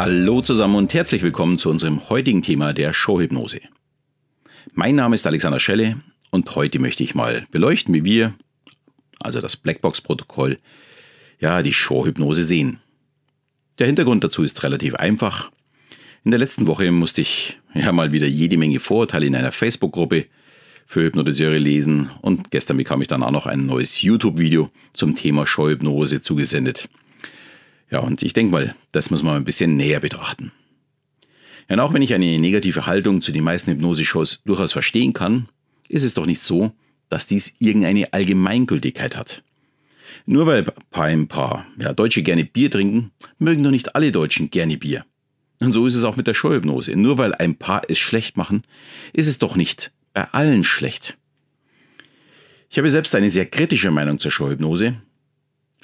Hallo zusammen und herzlich willkommen zu unserem heutigen Thema der Showhypnose. Mein Name ist Alexander Schelle und heute möchte ich mal beleuchten, wie wir, also das Blackbox-Protokoll, ja, die Showhypnose sehen. Der Hintergrund dazu ist relativ einfach. In der letzten Woche musste ich ja mal wieder jede Menge Vorurteile in einer Facebook-Gruppe für Hypnotiseure lesen und gestern bekam ich dann auch noch ein neues YouTube-Video zum Thema Showhypnose zugesendet. Ja, und ich denke mal, das muss man ein bisschen näher betrachten. Ja, und auch wenn ich eine negative Haltung zu den meisten Hypnose-Shows durchaus verstehen kann, ist es doch nicht so, dass dies irgendeine Allgemeingültigkeit hat. Nur weil ein paar ja, Deutsche gerne Bier trinken, mögen doch nicht alle Deutschen gerne Bier. Und so ist es auch mit der Showhypnose. Nur weil ein paar es schlecht machen, ist es doch nicht bei allen schlecht. Ich habe selbst eine sehr kritische Meinung zur Showhypnose,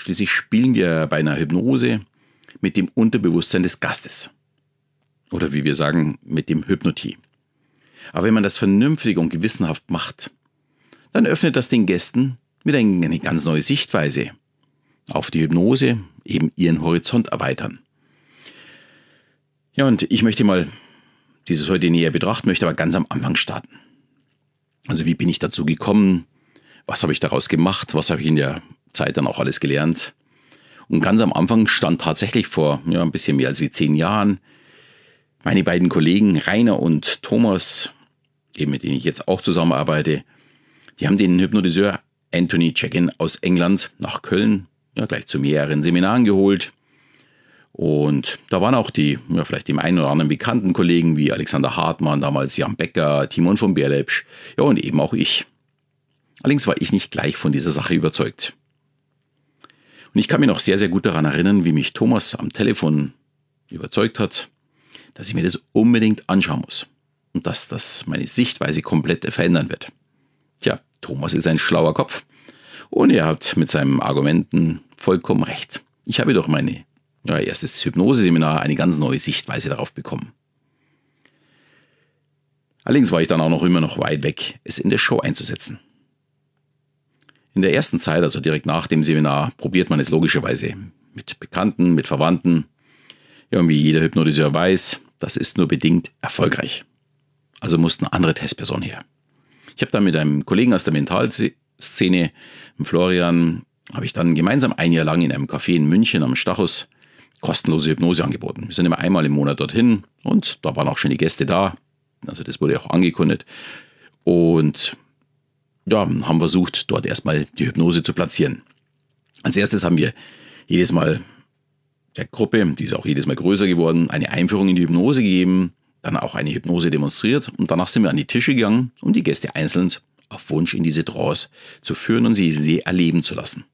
Schließlich spielen wir bei einer Hypnose mit dem Unterbewusstsein des Gastes. Oder wie wir sagen, mit dem Hypnotie. Aber wenn man das vernünftig und gewissenhaft macht, dann öffnet das den Gästen mit eine ganz neue Sichtweise auf die Hypnose, eben ihren Horizont erweitern. Ja, und ich möchte mal dieses heute näher betrachten, möchte aber ganz am Anfang starten. Also wie bin ich dazu gekommen? Was habe ich daraus gemacht? Was habe ich in der Zeit dann auch alles gelernt. Und ganz am Anfang stand tatsächlich vor ja, ein bisschen mehr als wie zehn Jahren meine beiden Kollegen Rainer und Thomas, eben mit denen ich jetzt auch zusammenarbeite, die haben den Hypnotiseur Anthony Check-in aus England nach Köln ja, gleich zu mehreren Seminaren geholt. Und da waren auch die, ja, vielleicht dem einen oder anderen bekannten Kollegen wie Alexander Hartmann, damals Jan Becker, Timon von Berlepsch, ja und eben auch ich. Allerdings war ich nicht gleich von dieser Sache überzeugt. Und ich kann mich noch sehr, sehr gut daran erinnern, wie mich Thomas am Telefon überzeugt hat, dass ich mir das unbedingt anschauen muss und dass das meine Sichtweise komplett verändern wird. Tja, Thomas ist ein schlauer Kopf und er hat mit seinen Argumenten vollkommen recht. Ich habe durch meine ja, erstes Hypnoseseminar eine ganz neue Sichtweise darauf bekommen. Allerdings war ich dann auch noch immer noch weit weg, es in der Show einzusetzen. In der ersten Zeit, also direkt nach dem Seminar, probiert man es logischerweise mit Bekannten, mit Verwandten. Ja, und wie jeder Hypnotiseur weiß, das ist nur bedingt erfolgreich. Also eine andere Testperson her. Ich habe dann mit einem Kollegen aus der Mentalszene, Florian, habe ich dann gemeinsam ein Jahr lang in einem Café in München am Stachus kostenlose Hypnose angeboten. Wir sind immer einmal im Monat dorthin und da waren auch schon die Gäste da. Also das wurde auch angekündigt. Und ja, haben versucht, dort erstmal die Hypnose zu platzieren. Als erstes haben wir jedes Mal der Gruppe, die ist auch jedes Mal größer geworden, eine Einführung in die Hypnose gegeben, dann auch eine Hypnose demonstriert und danach sind wir an die Tische gegangen, um die Gäste einzeln auf Wunsch in diese Trance zu führen und sie, sie erleben zu lassen.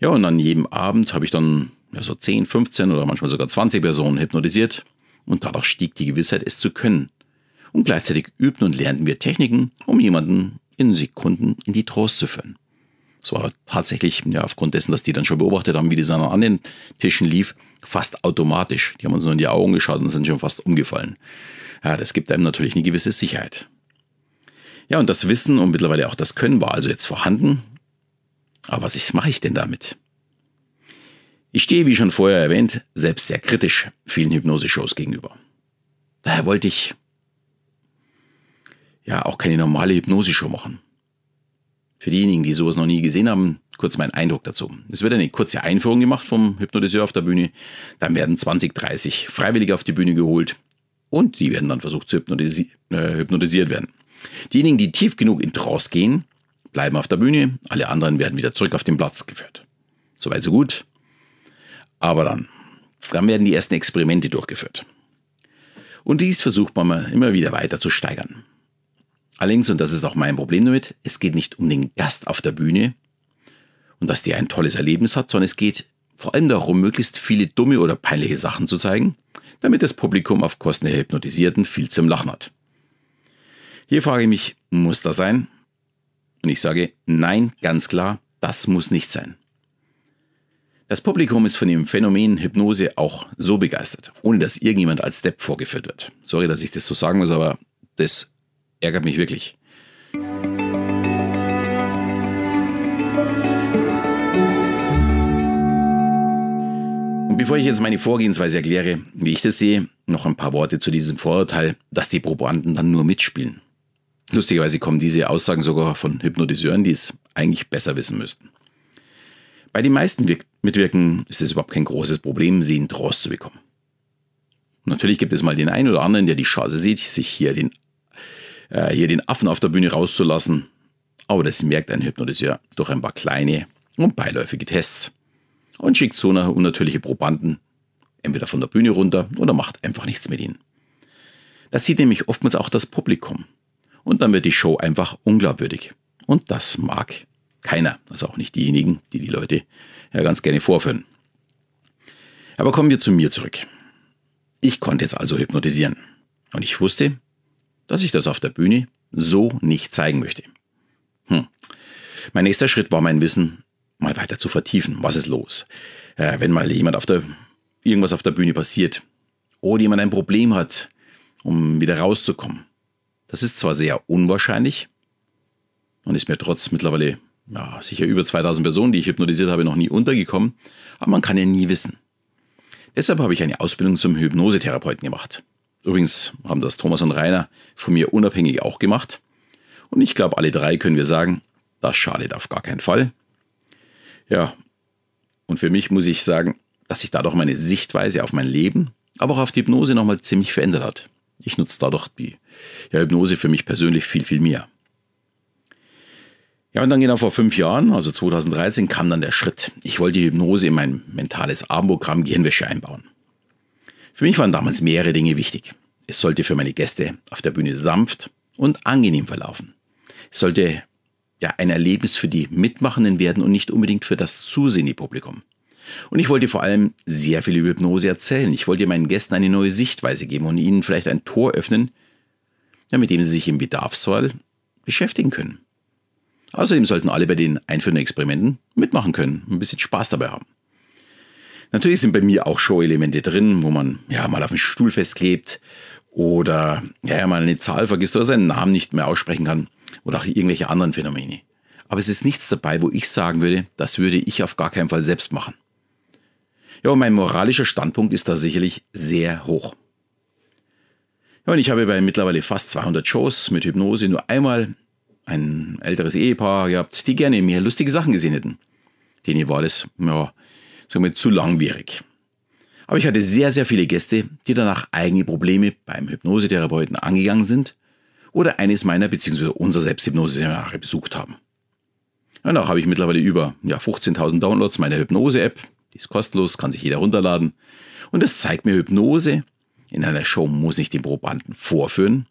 Ja, und an jedem Abend habe ich dann ja, so 10, 15 oder manchmal sogar 20 Personen hypnotisiert und dadurch stieg die Gewissheit, es zu können und gleichzeitig übten und lernten wir Techniken, um jemanden in Sekunden in die Trost zu führen. Es war tatsächlich, ja, aufgrund dessen, dass die dann schon beobachtet haben, wie das an den Tischen lief, fast automatisch. Die haben uns nur in die Augen geschaut und sind schon fast umgefallen. Ja, das gibt einem natürlich eine gewisse Sicherheit. Ja, und das Wissen und mittlerweile auch das Können war also jetzt vorhanden. Aber was mache ich denn damit? Ich stehe, wie schon vorher erwähnt, selbst sehr kritisch vielen Hypnose-Shows gegenüber. Daher wollte ich ja auch keine normale Hypnose-Show machen. Für diejenigen, die sowas noch nie gesehen haben, kurz mein Eindruck dazu. Es wird eine kurze Einführung gemacht vom Hypnotiseur auf der Bühne. Dann werden 20, 30 Freiwillige auf die Bühne geholt und die werden dann versucht zu hypnotisi äh, hypnotisiert werden. Diejenigen, die tief genug in Trance gehen, bleiben auf der Bühne, alle anderen werden wieder zurück auf den Platz geführt. Soweit so gut. Aber dann, dann werden die ersten Experimente durchgeführt. Und dies versucht man immer wieder weiter zu steigern. Allerdings, und das ist auch mein Problem damit, es geht nicht um den Gast auf der Bühne und dass der ein tolles Erlebnis hat, sondern es geht vor allem darum, möglichst viele dumme oder peinliche Sachen zu zeigen, damit das Publikum auf Kosten der Hypnotisierten viel zum Lachen hat. Hier frage ich mich, muss das sein? Und ich sage, nein, ganz klar, das muss nicht sein. Das Publikum ist von dem Phänomen Hypnose auch so begeistert, ohne dass irgendjemand als Step vorgeführt wird. Sorry, dass ich das so sagen muss, aber das ärgert mich wirklich. Und bevor ich jetzt meine Vorgehensweise erkläre, wie ich das sehe, noch ein paar Worte zu diesem Vorurteil, dass die Probanden dann nur mitspielen. Lustigerweise kommen diese Aussagen sogar von Hypnotiseuren, die es eigentlich besser wissen müssten. Bei den meisten Mitwirken ist es überhaupt kein großes Problem, sie in Trance zu bekommen. Natürlich gibt es mal den einen oder anderen, der die Chance sieht, sich hier den, äh, hier den Affen auf der Bühne rauszulassen. Aber das merkt ein Hypnotiseur durch ein paar kleine und beiläufige Tests und schickt so nach unnatürliche Probanden entweder von der Bühne runter oder macht einfach nichts mit ihnen. Das sieht nämlich oftmals auch das Publikum. Und dann wird die Show einfach unglaubwürdig. Und das mag keiner, also auch nicht diejenigen, die die Leute ja ganz gerne vorführen. Aber kommen wir zu mir zurück. Ich konnte jetzt also hypnotisieren. Und ich wusste, dass ich das auf der Bühne so nicht zeigen möchte. Hm. Mein nächster Schritt war mein Wissen mal weiter zu vertiefen. Was ist los? Äh, wenn mal jemand auf der, irgendwas auf der Bühne passiert oder jemand ein Problem hat, um wieder rauszukommen. Das ist zwar sehr unwahrscheinlich und ist mir trotz mittlerweile ja, sicher über 2000 Personen, die ich hypnotisiert habe, noch nie untergekommen, aber man kann ja nie wissen. Deshalb habe ich eine Ausbildung zum Hypnosetherapeuten gemacht. Übrigens haben das Thomas und Rainer von mir unabhängig auch gemacht. Und ich glaube, alle drei können wir sagen, das schadet auf gar keinen Fall. Ja, und für mich muss ich sagen, dass sich dadurch meine Sichtweise auf mein Leben, aber auch auf die Hypnose nochmal ziemlich verändert hat. Ich nutze dadurch die ja, Hypnose für mich persönlich viel, viel mehr. Ja, und dann genau vor fünf Jahren, also 2013, kam dann der Schritt. Ich wollte die Hypnose in mein mentales Abendprogramm Gehirnwäsche einbauen. Für mich waren damals mehrere Dinge wichtig. Es sollte für meine Gäste auf der Bühne sanft und angenehm verlaufen. Es sollte ja ein Erlebnis für die Mitmachenden werden und nicht unbedingt für das zusehende Publikum. Und ich wollte vor allem sehr viel über Hypnose erzählen. Ich wollte meinen Gästen eine neue Sichtweise geben und ihnen vielleicht ein Tor öffnen, ja, mit dem sie sich im Bedarfsfall beschäftigen können. Außerdem sollten alle bei den einführenden Experimenten mitmachen können, und ein bisschen Spaß dabei haben. Natürlich sind bei mir auch Show-Elemente drin, wo man ja mal auf den Stuhl festklebt oder ja, mal eine Zahl vergisst oder seinen Namen nicht mehr aussprechen kann oder auch irgendwelche anderen Phänomene. Aber es ist nichts dabei, wo ich sagen würde, das würde ich auf gar keinen Fall selbst machen. Ja, und mein moralischer Standpunkt ist da sicherlich sehr hoch. Ja, und ich habe bei mittlerweile fast 200 Shows mit Hypnose nur einmal ein älteres Ehepaar gehabt, die gerne mehr lustige Sachen gesehen hätten. Denen war das, ja, wir, zu langwierig. Aber ich hatte sehr, sehr viele Gäste, die danach eigene Probleme beim Hypnosetherapeuten angegangen sind oder eines meiner bzw. unserer Selbsthypnose-Seminare besucht haben. Danach habe ich mittlerweile über ja, 15.000 Downloads meiner Hypnose-App. Die ist kostenlos, kann sich jeder runterladen. Und das zeigt mir Hypnose. In einer Show muss ich den Probanden vorführen,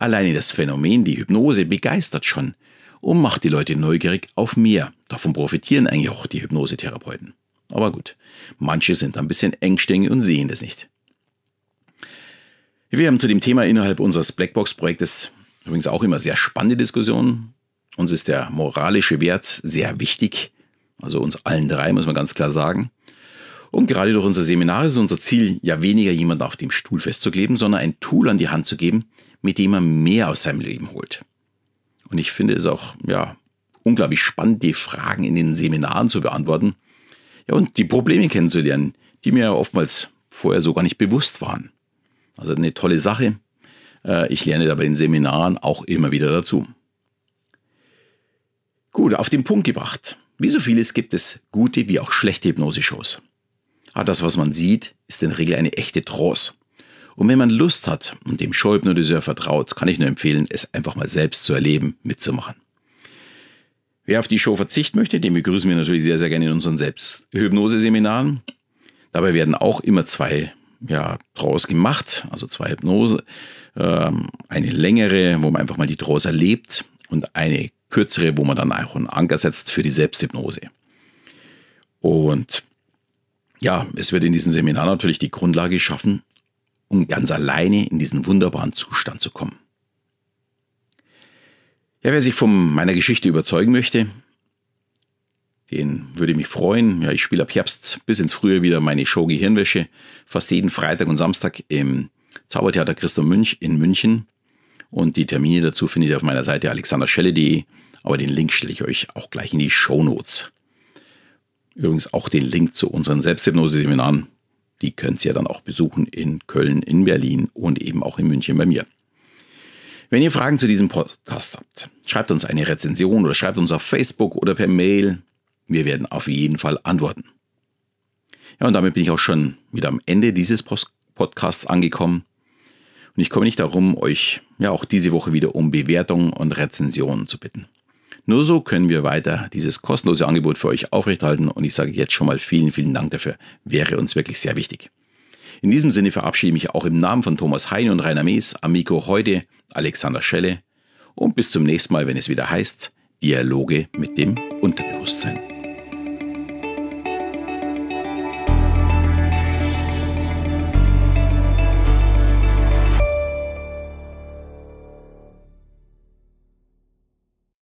Alleine das Phänomen, die Hypnose, begeistert schon und macht die Leute neugierig auf mehr. Davon profitieren eigentlich auch die Hypnosetherapeuten. Aber gut, manche sind ein bisschen engständig und sehen das nicht. Wir haben zu dem Thema innerhalb unseres Blackbox-Projektes übrigens auch immer sehr spannende Diskussionen. Uns ist der moralische Wert sehr wichtig, also uns allen drei, muss man ganz klar sagen. Und gerade durch unser Seminar ist unser Ziel ja weniger jemanden auf dem Stuhl festzukleben, sondern ein Tool an die Hand zu geben, mit dem man mehr aus seinem Leben holt. Und ich finde es auch, ja, unglaublich spannend, die Fragen in den Seminaren zu beantworten. Ja, und die Probleme kennenzulernen, die mir oftmals vorher so gar nicht bewusst waren. Also eine tolle Sache. Äh, ich lerne da bei den Seminaren auch immer wieder dazu. Gut, auf den Punkt gebracht. Wie so vieles gibt es gute wie auch schlechte Hypnose-Shows. Aber das, was man sieht, ist in der Regel eine echte Trance. Und wenn man Lust hat und dem Showhypnotiseur vertraut, kann ich nur empfehlen, es einfach mal selbst zu erleben, mitzumachen. Wer auf die Show verzichten möchte, den begrüßen wir natürlich sehr, sehr gerne in unseren Selbsthypnose-Seminaren. Dabei werden auch immer zwei ja, draus gemacht, also zwei Hypnose. Ähm, eine längere, wo man einfach mal die Draus erlebt und eine kürzere, wo man dann auch einen Anker setzt für die Selbsthypnose. Und ja, es wird in diesem Seminar natürlich die Grundlage geschaffen, um ganz alleine in diesen wunderbaren Zustand zu kommen. Ja, wer sich von meiner Geschichte überzeugen möchte, den würde mich freuen. Ja, ich spiele ab Herbst bis ins Frühjahr wieder meine Show Gehirnwäsche. Fast jeden Freitag und Samstag im Zaubertheater Christoph Münch in München. Und die Termine dazu findet ihr auf meiner Seite alexanderschelle.de. Aber den Link stelle ich euch auch gleich in die Show Notes. Übrigens auch den Link zu unseren Selbsthypnose-Seminaren Die könnt ihr dann auch besuchen in Köln, in Berlin und eben auch in München bei mir. Wenn ihr Fragen zu diesem Podcast habt, schreibt uns eine Rezension oder schreibt uns auf Facebook oder per Mail. Wir werden auf jeden Fall antworten. Ja, und damit bin ich auch schon wieder am Ende dieses Podcasts angekommen. Und ich komme nicht darum, euch ja auch diese Woche wieder um Bewertungen und Rezensionen zu bitten. Nur so können wir weiter dieses kostenlose Angebot für euch aufrechterhalten und ich sage jetzt schon mal vielen, vielen Dank dafür. Wäre uns wirklich sehr wichtig. In diesem Sinne verabschiede ich mich auch im Namen von Thomas Hein und Rainer Mees, Amico heute, Alexander Schelle und bis zum nächsten Mal, wenn es wieder heißt Dialoge mit dem Unterbewusstsein.